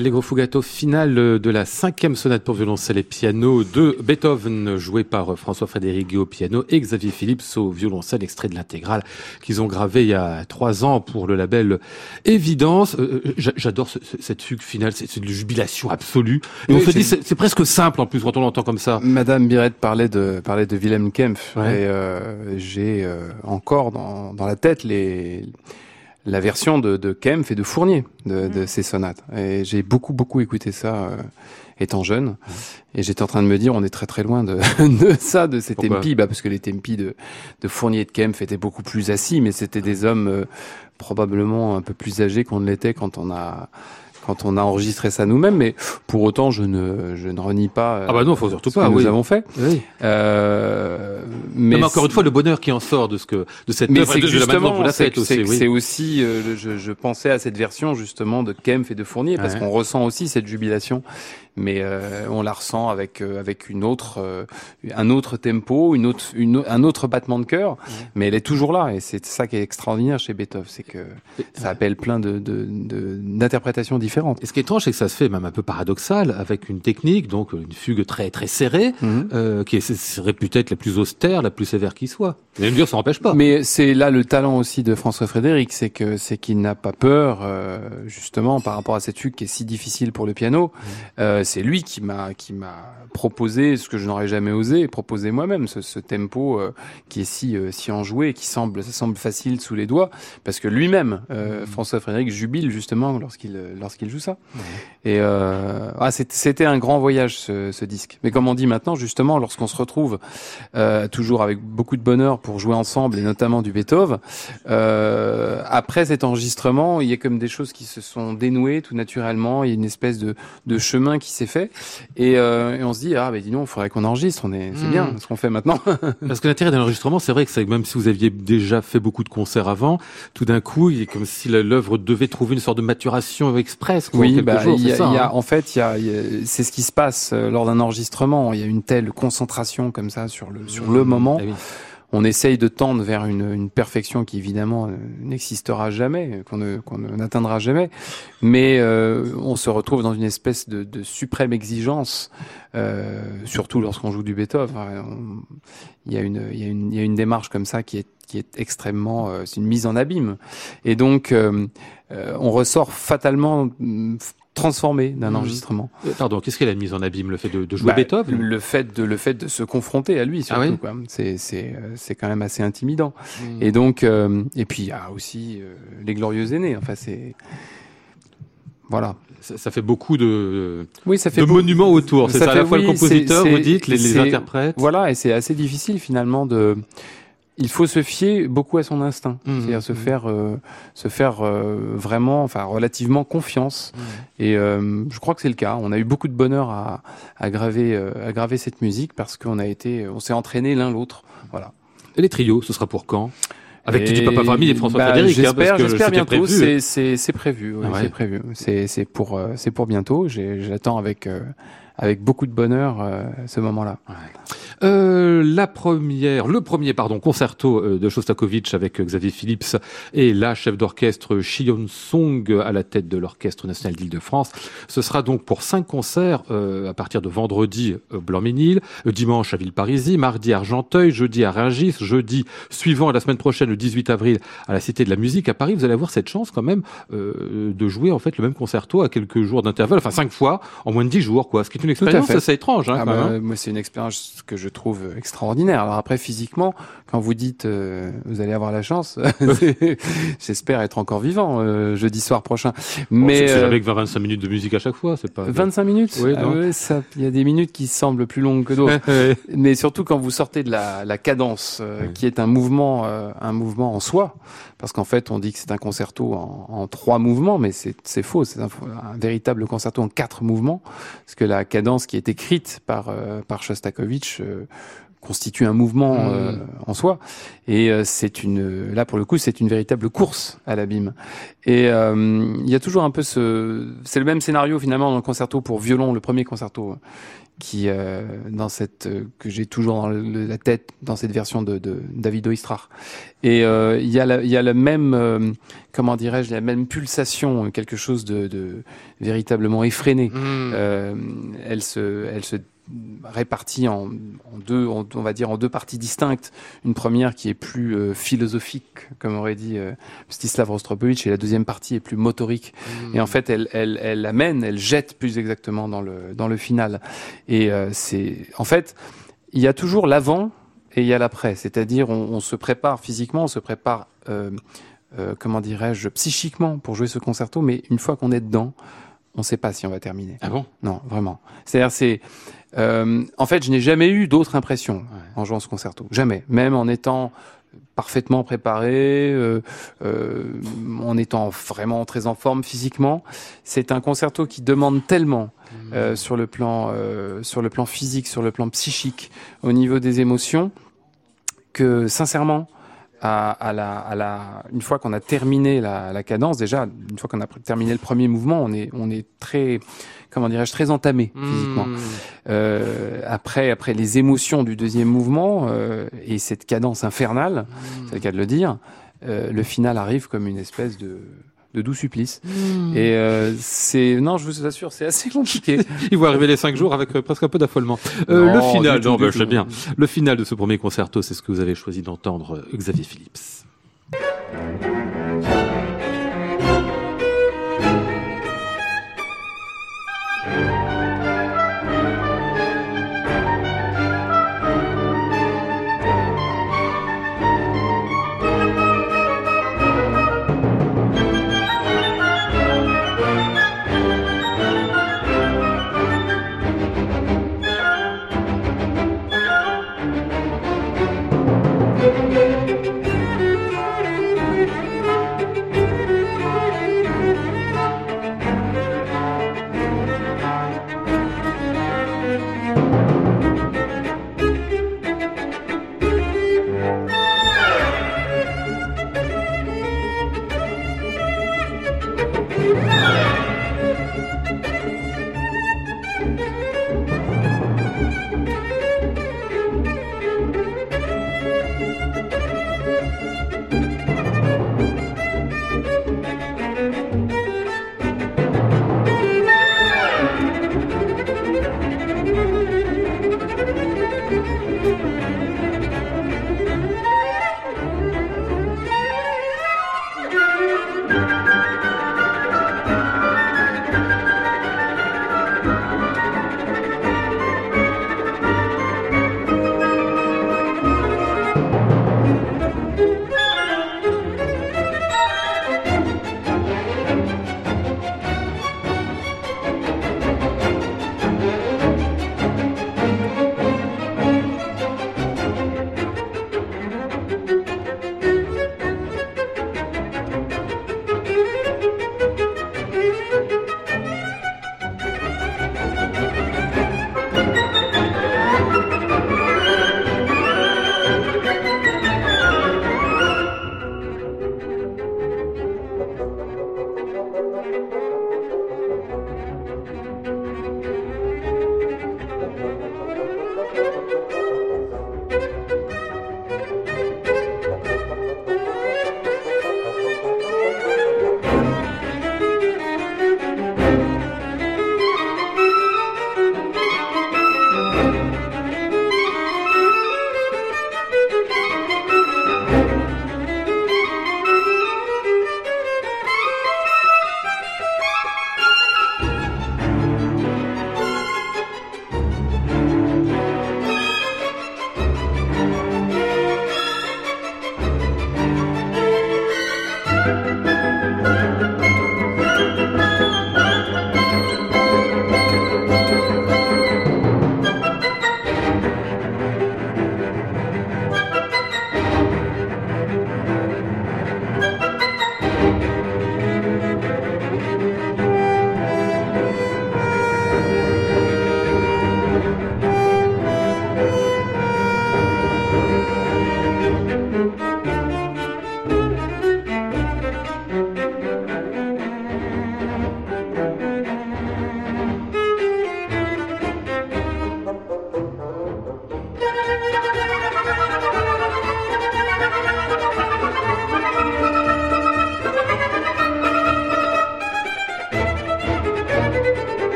L'Allegro Fugato final de la cinquième sonate pour violoncelle et piano de Beethoven, joué par François-Frédéric au piano et Xavier Philips au violoncelle, extrait de l'intégrale qu'ils ont gravé il y a trois ans pour le label Évidence. Euh, euh, j'adore cette fugue finale, c'est une jubilation absolue. Et on se dit, c'est presque simple en plus quand on l'entend comme ça. Madame Biret parlait de, parlait de Wilhelm Kempf. Et euh, j'ai encore dans, dans la tête les la version de, de Kempf et de Fournier de, de mm. ces sonates. Et j'ai beaucoup beaucoup écouté ça euh, étant jeune. Mm. Et j'étais en train de me dire, on est très très loin de, de ça, de ces tempi, bah, parce que les tempi de, de Fournier et de Kempf étaient beaucoup plus assis, mais c'était des hommes euh, probablement un peu plus âgés qu'on ne l'était quand on a quand on a enregistré ça nous-mêmes, mais pour autant, je ne, je ne renie pas. Euh, ah bah non, faut surtout pas. Que oui. nous avons fait. Oui. Euh, mais, encore une fois, le bonheur qui en sort de ce que de cette mais c'est justement, c'est aussi. C'est aussi, euh, je, je, pensais à cette version justement de Kempf et de Fournier parce qu'on ressent aussi cette jubilation mais euh, on la ressent avec euh, avec une autre euh, un autre tempo, une autre une, un autre battement de cœur, mais elle est toujours là et c'est ça qui est extraordinaire chez Beethoven, c'est que ça appelle plein de d'interprétations de, différentes. Et ce qui est étrange, c'est que ça se fait même un peu paradoxal avec une technique, donc une fugue très très serrée, mhm. qui serait peut-être la plus austère, la plus sévère qui soit. Mais dire, ça n'empêche pas. Mais c'est là le talent aussi de François Frédéric, c'est que c'est qu'il n'a pas peur, justement, par rapport à cette fugue qui est si difficile pour le piano. C'est lui qui m'a qui m'a proposé ce que je n'aurais jamais osé proposer moi-même, ce, ce, tempo euh, qui est si euh, si enjoué, qui semble ça semble facile sous les doigts, parce que lui-même, euh, mmh. François Frédéric jubile justement lorsqu'il lorsqu'il joue ça. Mmh. Et ah, c'était un grand voyage ce, ce, disque. Mais comme on dit maintenant, justement, lorsqu'on se retrouve toujours avec beaucoup de bonheur pour jouer ensemble et notamment du Beethoven, après cet enregistrement, il y a comme des choses qui se sont dénouées tout naturellement. Il y a une espèce de, de chemin qui s'est fait et, euh, et, on se dit ah ben dis donc, il faudrait qu'on enregistre. On est, c'est bien hmm. ce qu'on fait maintenant. Parce que l'intérêt d'un enregistrement, c'est vrai que c'est même si vous aviez déjà fait beaucoup de concerts avant, tout d'un coup, il est comme si l'œuvre devait trouver une sorte de maturation express. Quoi, oui, bah, il y, a, y a, hein. en fait, il y a, c'est ce qui se passe euh, lors d'un enregistrement. Il y a une telle concentration comme ça sur le sur le moment. Ah oui on essaye de tendre vers une, une perfection qui évidemment euh, n'existera jamais, qu'on n'atteindra jamais, mais euh, on se retrouve dans une espèce de, de suprême exigence, euh, surtout lorsqu'on joue du Beethoven. Il y a une, y a une, y a une démarche comme ça qui est qui est extrêmement, euh, c'est une mise en abîme, et donc on ressort fatalement transformé d'un mmh. enregistrement. Euh, pardon, qu'est-ce qu'elle a mise en abîme Le fait de, de jouer bah, Beethoven? Le fait de le fait de se confronter à lui surtout. Ah oui c'est c'est euh, c'est quand même assez intimidant. Mmh. Et donc euh, et puis il y a aussi les glorieux aînés. Enfin c'est voilà. Ça, ça, fait beaucoup de, oui, ça fait de monuments autour. C'est à la fois le compositeur, vous dites, les, les interprètes. Voilà, et c'est assez difficile finalement de il faut se fier beaucoup à son instinct, mmh, c'est-à-dire se mmh. faire, euh, se faire euh, vraiment, enfin relativement confiance. Mmh. Et euh, je crois que c'est le cas. On a eu beaucoup de bonheur à, à graver, à graver cette musique parce qu'on a été, on s'est entraîné l'un l'autre. Voilà. Et les trios, ce sera pour quand? Avec Titi Papa Famille et François bah, Frédéric. Hein, j'espère, j'espère bientôt. C'est, c'est, c'est prévu. Ouais, C'est prévu. C'est pour, c'est pour bientôt. J'attends avec, avec beaucoup de bonheur ce moment-là. Euh, la première, le premier pardon concerto euh, de Shostakovich avec euh, Xavier Phillips et la chef d'orchestre Shion Song à la tête de l'Orchestre national d'Île-de-France. Ce sera donc pour cinq concerts à partir de vendredi Blanc-Ménil, dimanche à Villeparisis, mardi à Argenteuil, jeudi à Rungis, jeudi suivant la semaine prochaine le 18 avril à la Cité de la Musique à Paris. Vous allez avoir cette chance quand même de jouer en fait le même concerto à quelques jours d'intervalle, enfin cinq fois en moins de dix jours quoi, ce qui est une une expérience assez étrange. Hein, ah quand bah, même. Moi, c'est une expérience que je trouve extraordinaire. Alors après, physiquement, quand vous dites euh, vous allez avoir la chance, j'espère être encore vivant euh, jeudi soir prochain. Mais c'est jamais que 25 minutes de musique à chaque fois, c'est pas. 25 minutes. Oui, ah. Il y a des minutes qui semblent plus longues que d'autres. Mais surtout quand vous sortez de la, la cadence, euh, qui est un mouvement, un mouvement en soi, parce qu'en fait, on dit que c'est un concerto en, en, trois mouvements, mais c'est faux. C'est un, un, véritable concerto en quatre mouvements, parce que la cadence qui est écrite par par Shostakovich constitue un mouvement mmh. euh, en soi et euh, c'est une là pour le coup c'est une véritable course à l'abîme et euh, il y a toujours un peu ce c'est le même scénario finalement dans le concerto pour violon le premier concerto qui euh, dans cette que j'ai toujours dans le, la tête dans cette version de, de David Oistrakh et il y a la, il y a le même comment dirais-je la même pulsation quelque chose de, de véritablement effréné mmh. elle se elle se répartie en, en deux, on va dire en deux parties distinctes. Une première qui est plus euh, philosophique, comme aurait dit euh, Stislav Rostropovich, et la deuxième partie est plus motorique. Mmh. Et en fait, elle, elle, elle amène, elle jette plus exactement dans le dans le final. Et euh, c'est, en fait, il y a toujours l'avant et il y a l'après. C'est-à-dire, on, on, se prépare physiquement, on se prépare. Euh, comment dirais-je, psychiquement pour jouer ce concerto, mais une fois qu'on est dedans, on ne sait pas si on va terminer. Ah bon? Non, vraiment. C'est-à-dire, c'est euh, en fait, je n'ai jamais eu d'autres impressions ouais. en jouant ce concerto. Jamais. Même en étant parfaitement préparé, euh, euh, en étant vraiment très en forme physiquement. C'est un concerto qui demande tellement mmh. sur le plan sur le plan physique, sur le plan psychique, au niveau des émotions, que sincèrement, à, à, la, à la, une fois qu'on a terminé la, la, cadence, déjà, une fois qu'on a terminé le premier mouvement, on est, on est très, comment dirais-je, très entamé physiquement. Mmh. Euh, après, après les émotions du deuxième mouvement euh, et cette cadence infernale, mmh. c'est le cas de le dire, euh, le final arrive comme une espèce de de doux supplice. Mmh. Et euh, c'est non, je vous assure, c'est assez compliqué. Il vont arriver les cinq jours avec euh, presque un peu d'affolement. Euh, le final, non, ben, je sais bien. Le final de ce premier concerto, c'est ce que vous avez choisi d'entendre, Xavier Phillips.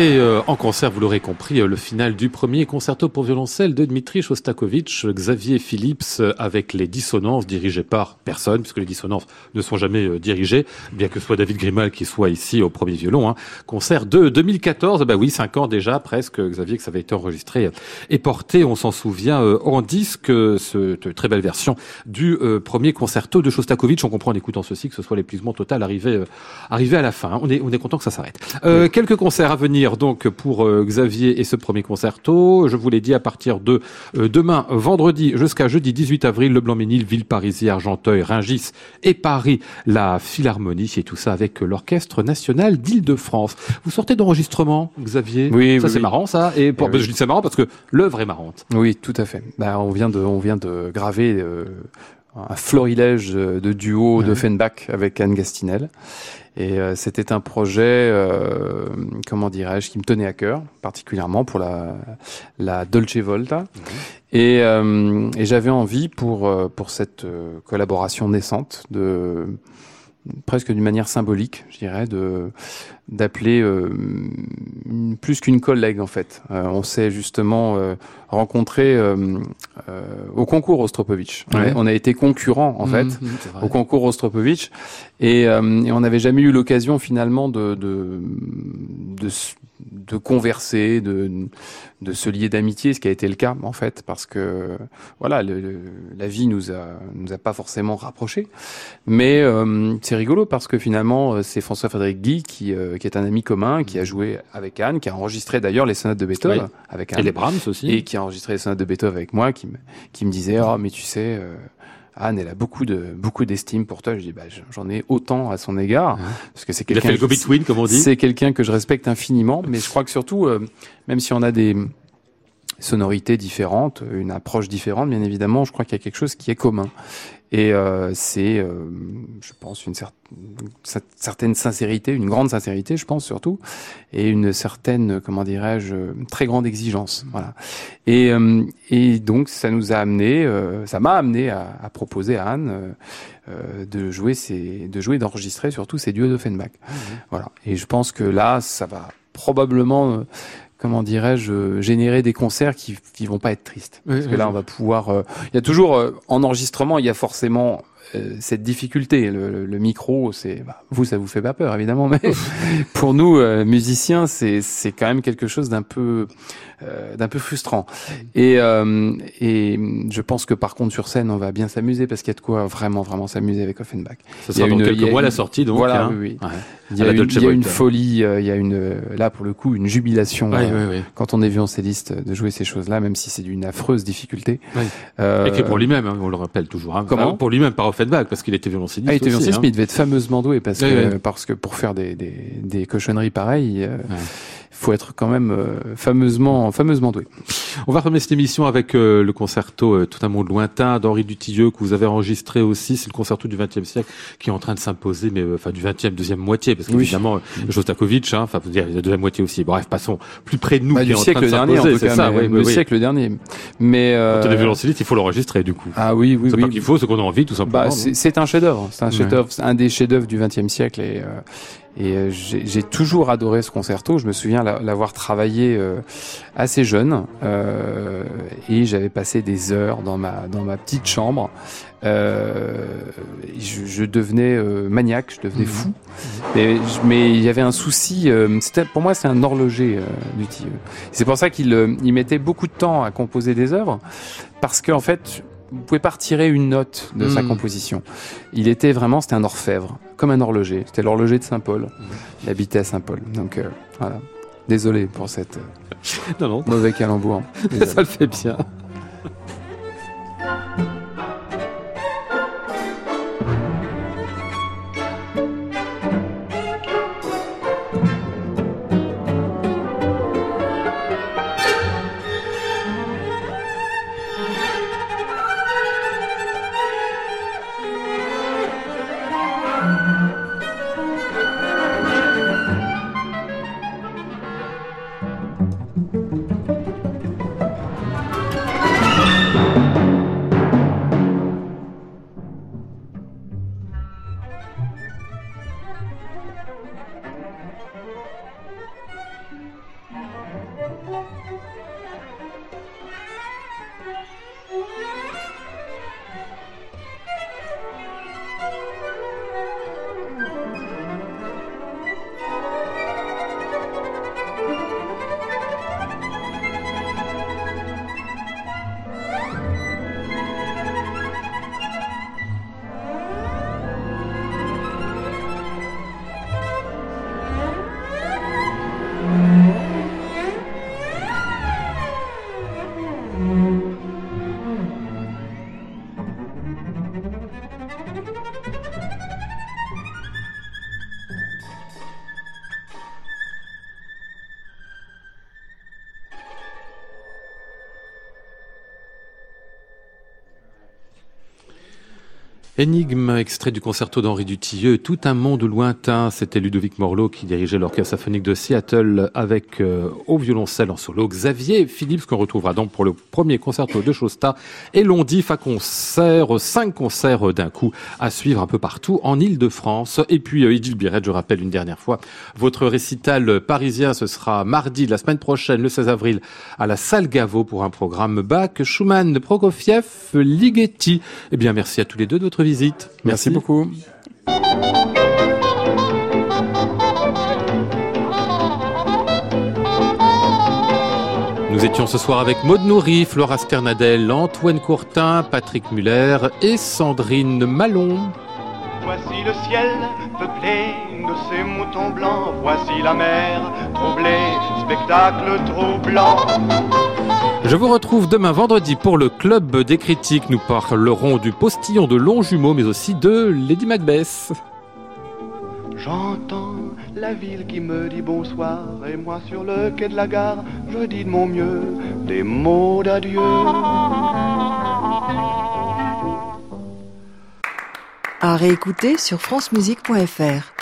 C'était euh, en concert, vous l'aurez compris, euh, le final du premier concerto pour violoncelle de Dmitri Shostakovich, Xavier Phillips euh, avec les dissonances dirigées par personne, puisque les dissonances ne sont jamais dirigées, bien que ce soit David Grimal qui soit ici au premier violon. Hein. Concert de 2014, bah oui, cinq ans déjà presque, Xavier, que ça avait été enregistré et porté, on s'en souvient, en disque, cette très belle version du premier concerto de Shostakovich. On comprend en écoutant ceci que ce soit l'épuisement total arrivé, arrivé à la fin. On est, on est content que ça s'arrête. Quelques concerts à venir donc pour euh, Xavier et ce premier concerto. Je vous l'ai dit à partir de euh, demain, vendredi jusqu'à jeudi 18 avril, le Blanc-Ménil, Villeparisis, Argenteuil, Ringis et Paris, la Philharmonie et tout ça avec l'Orchestre National d'Île-de-France. Vous sortez d'enregistrement, Xavier? Oui, ça c'est marrant ça. Et pour, eh je dis c'est marrant parce que l'œuvre est marrante. Oui, tout à fait. Bah, on vient de, on vient de graver. Euh, un florilège de duo de Fenbach avec Anne Gastinel. Et euh, c'était un projet, euh, comment dirais-je, qui me tenait à cœur, particulièrement pour la, la Dolce Volta. Mhm. Et, euh, et j'avais envie pour pour cette collaboration naissante de presque d'une manière symbolique, je dirais, de d'appeler euh, plus qu'une collègue en fait. Euh, on s'est justement euh, rencontré au concours Ostropovitch. On a été concurrents en mmh, fait mmh, au concours Ostropovitch et, et on n'avait jamais eu l'occasion finalement de, de, de de converser, de, de se lier d'amitié, ce qui a été le cas en fait, parce que voilà, la vie nous a nous a pas forcément rapprochés, mais euh, c'est rigolo parce que finalement euh, c'est François Frédéric Guy qui euh, qui est un ami commun, qui a joué avec Anne, qui a enregistré d'ailleurs les sonates de Beethoven avec Anne, et les Brahms aussi, et qui a enregistré les sonates de Beethoven avec moi, qui me qui me disait oh mais tu sais Anne, elle a beaucoup de beaucoup d'estime pour toi. Je dis, bah, j'en ai autant à son égard parce que c'est quelqu'un. Il a fait le go-between, comme on dit. C'est quelqu'un que je respecte infiniment, mais je crois que surtout, euh, même si on a des sonorités différentes, une approche différente, bien évidemment, je crois qu'il y a quelque chose qui est commun. Et euh, c'est, euh, je pense, une certaine sincérité, une grande sincérité, je pense surtout, et une certaine, comment dirais-je, très grande exigence. Voilà. Et, euh, et donc ça nous a amené, euh, ça m'a amené à, à, proposer à Anne euh, de jouer, ces, de jouer, d'enregistrer surtout ces duos d'Offenbach. Mmh. Voilà. Et je pense que là, ça va probablement comment dirais-je, générer des concerts qui, qui vont pas être tristes. Parce que là, on va pouvoir. Euh, il y a toujours euh, en enregistrement, il y a forcément euh, cette difficulté. Le, le micro, c'est bah, vous, ça vous fait pas peur évidemment, mais pour nous musiciens, c'est c'est quand même quelque chose d'un peu euh, d'un peu frustrant. Et, euh, et je pense que par contre sur scène, on va bien s'amuser parce qu'il y a de quoi vraiment vraiment s'amuser avec Offenbach. Ça sera dans une, quelques mois la sortie donc. Voilà, hein. oui, oui. Ouais. Il y a, une, il y a une, folie, euh, il y a une là pour le coup une jubilation ouais, euh, quand on est violoncelliste de jouer ces choses-là, même si c'est d'une affreuse difficulté. Euh, Écrit pour lui-même, hein, on le rappelle toujours. Hein. Comment Pour lui-même par Offenbach parce qu'il était violoncelliste. Ah, il était violoncelliste, mais il devait être fameusement doué parce que parce que pour faire des des, des cochonneries pareilles faut être quand même euh, fameusement, fameusement doué. On va remettre cette émission avec euh, le concerto euh, Tout un monde lointain d'Henri Dutilleux que vous avez enregistré aussi. C'est le concerto du XXe siècle qui est en train de s'imposer, mais euh, enfin du XXe deuxième moitié, parce qu'évidemment oui. Jostakovitch, hein, enfin vous dire la deuxième moitié aussi. Bref, passons plus près de nous. Bah, du siècle dernier, cas, ça, oui, le siècle dernier. Mais euh... quand on est violoncelliste, il faut l'enregistrer du coup. Ah oui, oui, c'est oui. qu'il faut, c'est qu'on a envie tout simplement. Bah, c'est un chef-d'œuvre. C'est un chef-d'œuvre, un des chefs-d'œuvre du XXe siècle et. Et euh, j'ai toujours adoré ce concerto. Je me souviens l'avoir travaillé euh, assez jeune euh, et j'avais passé des heures dans ma dans ma petite chambre. Euh, je, je, devenais maniaque, je devenais fou. Mais, mais, il y avait un souci. c'était pour moi, c'est un horloger du C'est pour ça qu'il il mettait beaucoup de temps à composer des œuvres parce qu'en fait, vous pouvez pas retirer une note de sa composition. Il était vraiment, c'était un orfèvre, comme un horloger. C'était l'horloger de Saint-Paul. Il habitait à Saint-Paul. Donc euh, voilà. Désolé pour cette euh, non, non. mauvais calembour. Ça le fait bien. Énigme, extrait du concerto d'Henri Dutilleux, Tout un monde lointain. C'était Ludovic Morlot qui dirigeait l'orchestre symphonique de Seattle avec euh, au violoncelle en solo Xavier Philips qu'on retrouvera donc pour le premier concerto de Chosta et Londif à concert, cinq concerts d'un coup à suivre un peu partout en Ile-de-France. Et puis euh, Idil Biret, je rappelle une dernière fois, votre récital parisien, ce sera mardi la semaine prochaine, le 16 avril, à la salle Gaveau pour un programme Bach, Schumann, Prokofiev, Ligeti. Eh bien, merci à tous les deux de votre visite. Merci, Merci beaucoup. Nous étions ce soir avec Maud Nourri, Flora Sternadel, Antoine Courtin, Patrick Muller et Sandrine Malon. Voici le ciel peuplé de ces moutons blancs, voici la mer troublée, spectacle troublant. Je vous retrouve demain vendredi pour le Club des critiques. Nous parlerons du postillon de Longjumeau, mais aussi de Lady Macbeth. J'entends la ville qui me dit bonsoir, et moi sur le quai de la gare, je dis de mon mieux des mots d'adieu. À réécouter sur francemusique.fr.